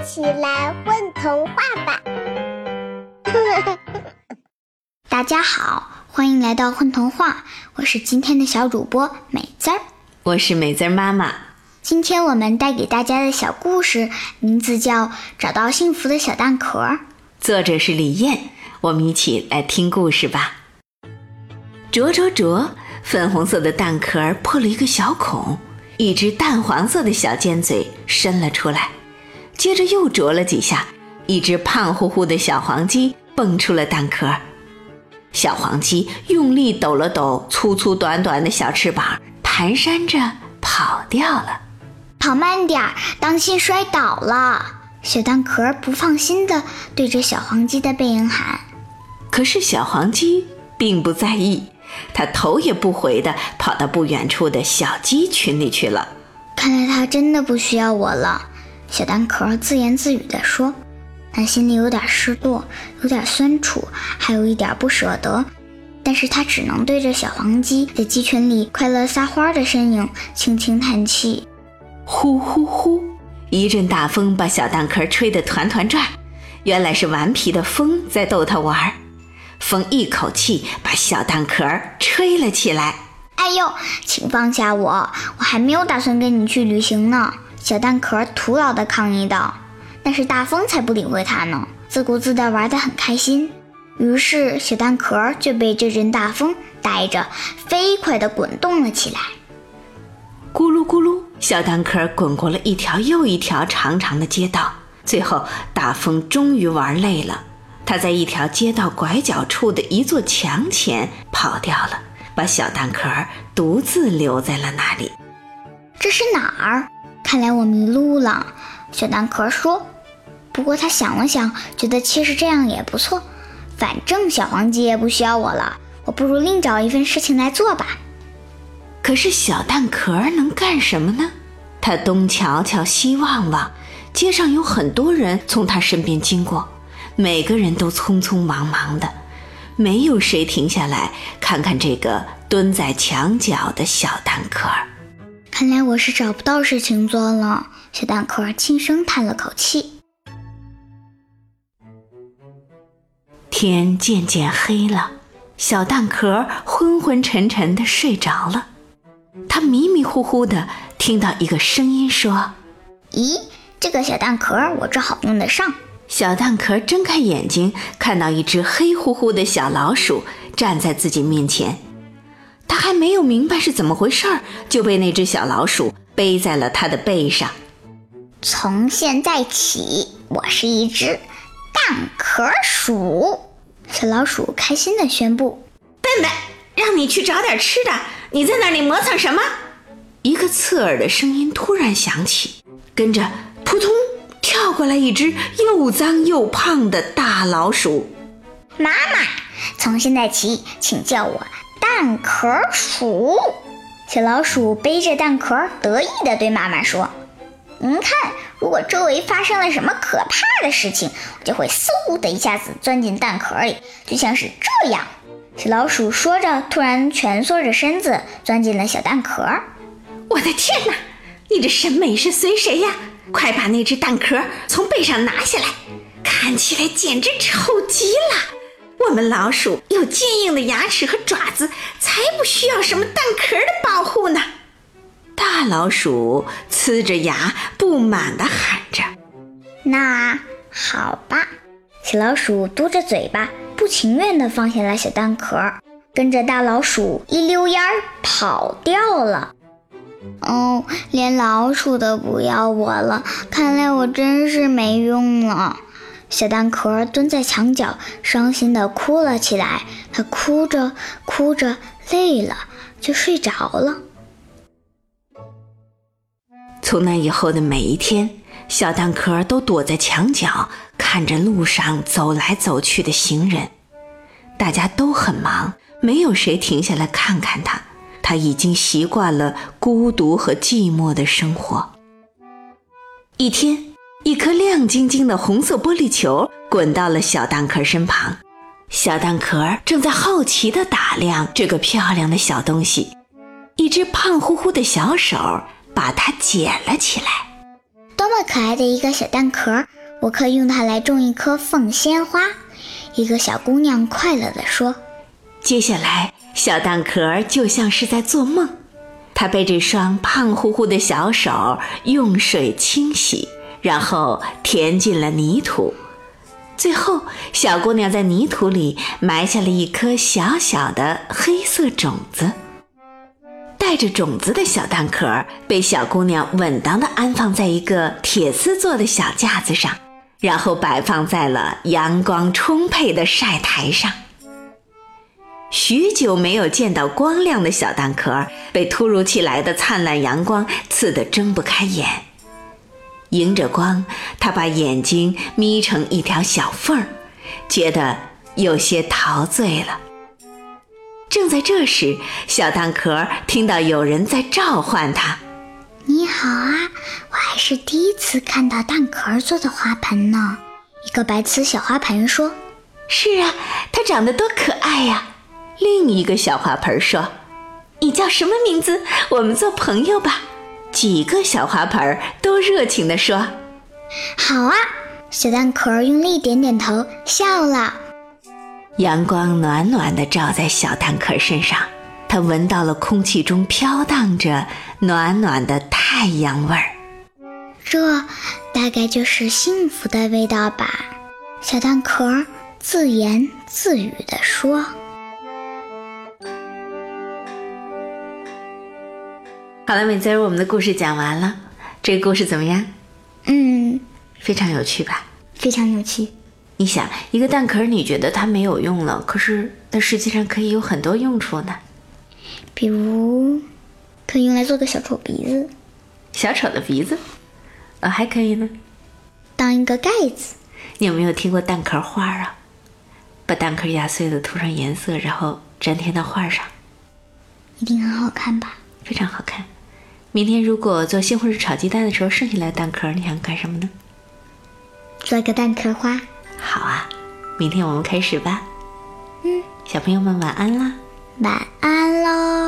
一起来混童话吧！大家好，欢迎来到混童话，我是今天的小主播美滋儿，我是美滋儿妈妈。今天我们带给大家的小故事名字叫《找到幸福的小蛋壳》，作者是李艳。我们一起来听故事吧。啄啄啄，粉红色的蛋壳破了一个小孔，一只淡黄色的小尖嘴伸了出来。接着又啄了几下，一只胖乎乎的小黄鸡蹦出了蛋壳。小黄鸡用力抖了抖粗粗短短的小翅膀，蹒跚着跑掉了。跑慢点儿，当心摔倒了！小蛋壳不放心地对着小黄鸡的背影喊。可是小黄鸡并不在意，它头也不回地跑到不远处的小鸡群里去了。看来它真的不需要我了，小蛋壳自言自语地说。他心里有点失落，有点酸楚，还有一点不舍得。但是他只能对着小黄鸡在鸡群里快乐撒欢的身影轻轻叹气。呼呼呼！一阵大风把小蛋壳吹得团团转，原来是顽皮的风在逗它玩。风一口气把小蛋壳吹了起来。哎呦，请放下我，我还没有打算跟你去旅行呢！小蛋壳徒劳地抗议道。但是大风才不理会它呢，自顾自地玩得很开心。于是小蛋壳就被这阵大风带着飞快地滚动了起来。咕噜咕噜，小蛋壳滚过了一条又一条长长的街道，最后大风终于玩累了，它在一条街道拐角处的一座墙前跑掉了，把小蛋壳独自留在了那里。这是哪儿？看来我迷路了。小蛋壳说。不过他想了想，觉得其实这样也不错，反正小黄鸡也不需要我了，我不如另找一份事情来做吧。可是小蛋壳能干什么呢？他东瞧瞧，西望望，街上有很多人从他身边经过，每个人都匆匆忙忙的，没有谁停下来看看这个蹲在墙角的小蛋壳。看来我是找不到事情做了。小蛋壳轻声叹了口气。天渐渐黑了，小蛋壳昏昏沉沉的睡着了。他迷迷糊糊的听到一个声音说：“咦，这个小蛋壳我正好用得上。”小蛋壳睁开眼睛，看到一只黑乎乎的小老鼠站在自己面前。他还没有明白是怎么回事儿，就被那只小老鼠背在了他的背上。从现在起，我是一只蛋壳鼠。小老鼠开心地宣布：“笨笨，让你去找点吃的。”你在那里磨蹭什么？一个刺耳的声音突然响起，跟着扑通跳过来一只又脏又胖的大老鼠。妈妈，从现在起，请叫我蛋壳鼠。小老鼠背着蛋壳，得意地对妈妈说：“您看，如果周围发生了什么可怕的事情，我就会嗖的一下子钻进蛋壳里，就像是这样。”小老鼠说着，突然蜷缩着身子钻进了小蛋壳。我的天哪，你这审美是随谁呀？快把那只蛋壳从背上拿下来，看起来简直丑极了。我们老鼠有坚硬的牙齿和爪子，才不需要什么蛋壳的保护呢。大老鼠呲着牙，不满地喊着：“那好吧。”小老鼠嘟着嘴巴。不情愿地放下了小蛋壳，跟着大老鼠一溜烟儿跑掉了。哦，连老鼠都不要我了，看来我真是没用了。小蛋壳蹲在墙角，伤心地哭了起来。它哭着哭着累了，就睡着了。从那以后的每一天，小蛋壳都躲在墙角。看着路上走来走去的行人，大家都很忙，没有谁停下来看看他。他已经习惯了孤独和寂寞的生活。一天，一颗亮晶晶的红色玻璃球滚到了小蛋壳身旁，小蛋壳正在好奇地打量这个漂亮的小东西。一只胖乎乎的小手把它捡了起来。多么可爱的一个小蛋壳！我可以用它来种一棵凤仙花。”一个小姑娘快乐地说。接下来，小蛋壳就像是在做梦，它被这双胖乎乎的小手用水清洗，然后填进了泥土。最后，小姑娘在泥土里埋下了一颗小小的黑色种子。带着种子的小蛋壳被小姑娘稳当地安放在一个铁丝做的小架子上，然后摆放在了阳光充沛的晒台上。许久没有见到光亮的小蛋壳被突如其来的灿烂阳光刺得睁不开眼。迎着光，他把眼睛眯成一条小缝儿，觉得有些陶醉了。正在这时，小蛋壳听到有人在召唤他：“你好啊，我还是第一次看到蛋壳做的花盆呢。”一个白瓷小花盆说：“是啊，它长得多可爱呀。”另一个小花盆说：“你叫什么名字？我们做朋友吧。”几个小花盆都热情地说：“好啊！”小蛋壳用力点点头，笑了。阳光暖暖地照在小蛋壳身上，它闻到了空气中飘荡着暖暖的太阳味儿。这大概就是幸福的味道吧？小蛋壳自言自语地说。好了，美滋儿，我们的故事讲完了。这个故事怎么样？嗯，非常有趣吧？非常有趣。你想一个蛋壳，你觉得它没有用了，可是它实际上可以有很多用处呢。比如，可以用来做个小丑鼻子，小丑的鼻子，呃，还可以呢，当一个盖子。你有没有听过蛋壳画啊？把蛋壳压碎了，涂上颜色，然后粘贴到画上，一定很好看吧？非常好看。明天如果做西红柿炒鸡蛋的时候剩下来蛋壳，你想干什么呢？做个蛋壳花。好啊，明天我们开始吧。嗯，小朋友们晚安啦！晚安喽，